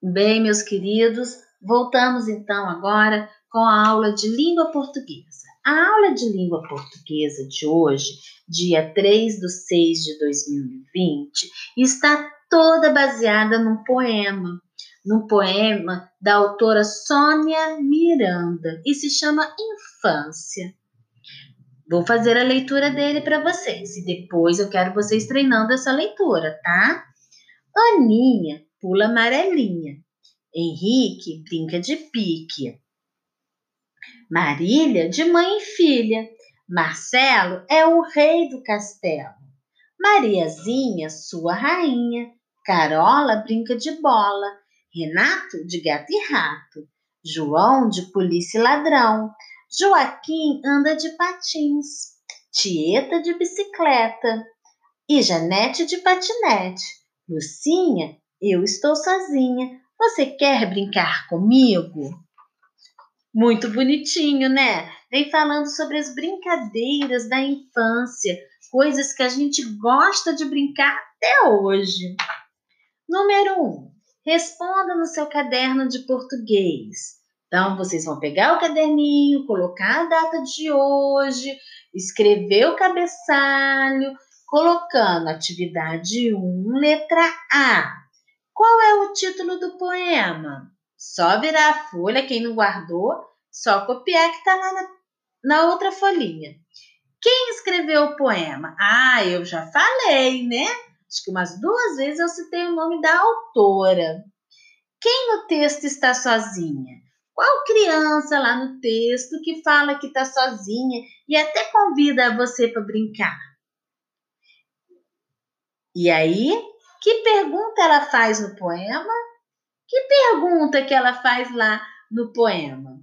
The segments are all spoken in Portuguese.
Bem, meus queridos, voltamos então agora com a aula de língua portuguesa. A aula de língua portuguesa de hoje, dia 3 de 6 de 2020, está toda baseada num poema, num poema da autora Sônia Miranda e se chama Infância. Vou fazer a leitura dele para vocês e depois eu quero vocês treinando essa leitura, tá? Aninha pula amarelinha. Henrique brinca de pique. Marília de mãe e filha. Marcelo é o rei do castelo. Mariazinha, sua rainha. Carola brinca de bola. Renato de gato e rato. João de polícia e ladrão. Joaquim anda de patins. Tieta de bicicleta. E Janete de patinete. Lucinha eu estou sozinha. Você quer brincar comigo? Muito bonitinho, né? Vem falando sobre as brincadeiras da infância, coisas que a gente gosta de brincar até hoje. Número 1. Um, responda no seu caderno de português. Então, vocês vão pegar o caderninho, colocar a data de hoje, escrever o cabeçalho, colocando atividade 1, letra A. Qual é o título do poema? Só virar a folha, quem não guardou, só copiar que está lá na, na outra folhinha. Quem escreveu o poema? Ah, eu já falei, né? Acho que umas duas vezes eu citei o nome da autora. Quem no texto está sozinha? Qual criança lá no texto que fala que está sozinha e até convida você para brincar? E aí, que pergunta ela faz no poema? Que pergunta que ela faz lá no poema?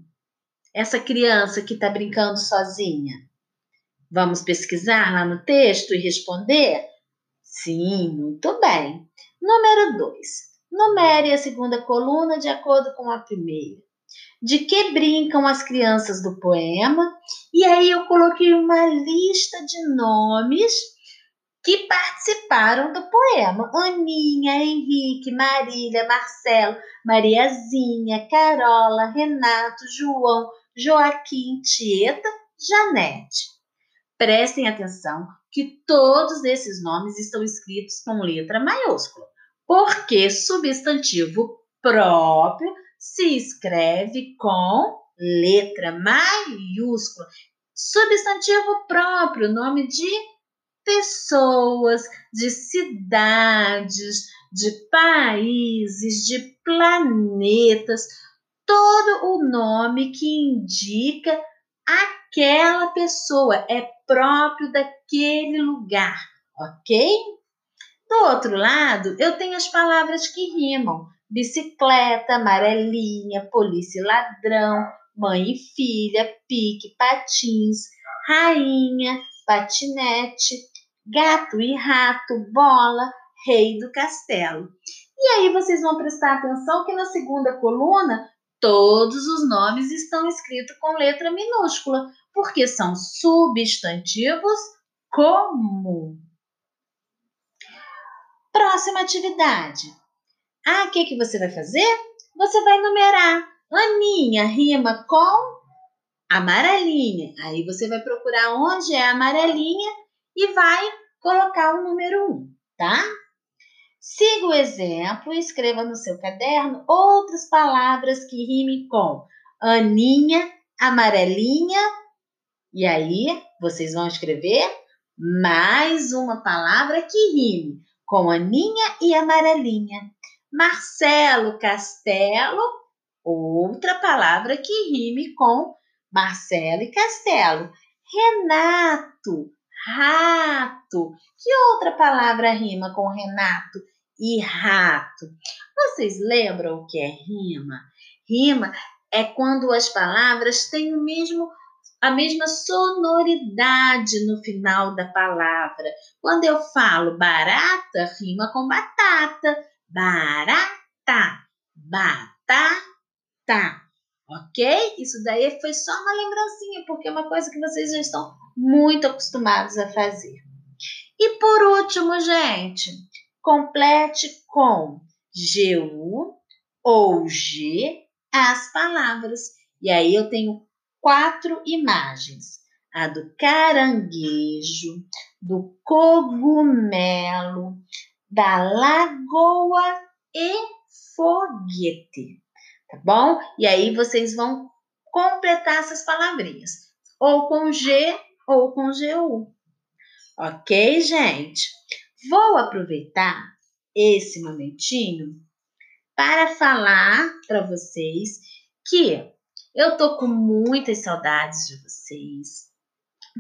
Essa criança que está brincando sozinha. Vamos pesquisar lá no texto e responder? Sim, muito bem. Número 2. Numere a segunda coluna de acordo com a primeira. De que brincam as crianças do poema? E aí eu coloquei uma lista de nomes que participaram do poema. Aninha, Henrique, Marília, Marcelo, Mariazinha, Carola, Renato, João, Joaquim, Tieta, Janete. Prestem atenção que todos esses nomes estão escritos com letra maiúscula, porque substantivo próprio se escreve com letra maiúscula. Substantivo próprio, nome de pessoas, de cidades, de países, de planetas, todo o nome que indica aquela pessoa, é próprio daquele lugar, ok? Do outro lado, eu tenho as palavras que rimam: bicicleta, amarelinha, polícia e ladrão, mãe e filha, pique, patins, rainha, patinete, gato e rato, bola, rei do castelo. E aí vocês vão prestar atenção que na segunda coluna todos os nomes estão escritos com letra minúscula, porque são substantivos comum. Próxima atividade. Ah, o que, que você vai fazer? Você vai numerar. Aninha rima com amarelinha. Aí você vai procurar onde é a amarelinha e vai colocar o número 1, tá? Siga o exemplo e escreva no seu caderno outras palavras que rimem com Aninha, amarelinha. E aí, vocês vão escrever mais uma palavra que rime com Aninha e amarelinha. Marcelo, castelo, outra palavra que rime com Marcelo e castelo. Renato, rato. Que outra palavra rima com Renato e rato? Vocês lembram o que é rima? Rima é quando as palavras têm o mesmo a mesma sonoridade no final da palavra. Quando eu falo barata, rima com batata. Barata, batata. Ok? Isso daí foi só uma lembrancinha, porque é uma coisa que vocês já estão muito acostumados a fazer. E por último, gente, complete com GU ou G as palavras. E aí eu tenho quatro imagens: a do caranguejo, do cogumelo, da lagoa e foguete. Tá bom? E aí vocês vão completar essas palavrinhas, ou com G ou com GU. Ok, gente? Vou aproveitar esse momentinho para falar para vocês que eu tô com muitas saudades de vocês,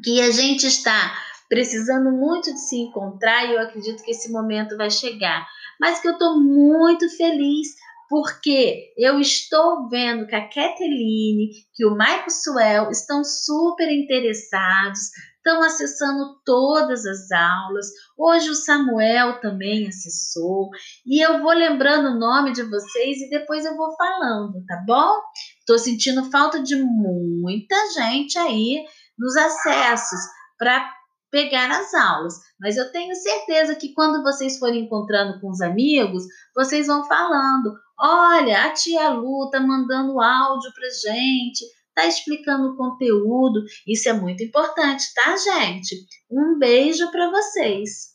que a gente está precisando muito de se encontrar e eu acredito que esse momento vai chegar, mas que eu tô muito feliz porque eu estou vendo que a Keteline, que o Michael Suel estão super interessados, estão acessando todas as aulas. Hoje o Samuel também acessou. E eu vou lembrando o nome de vocês e depois eu vou falando, tá bom? Estou sentindo falta de muita gente aí nos acessos para pegar as aulas. Mas eu tenho certeza que quando vocês forem encontrando com os amigos, vocês vão falando: olha, a tia Lu tá mandando áudio pra gente, tá explicando o conteúdo. Isso é muito importante, tá, gente? Um beijo para vocês.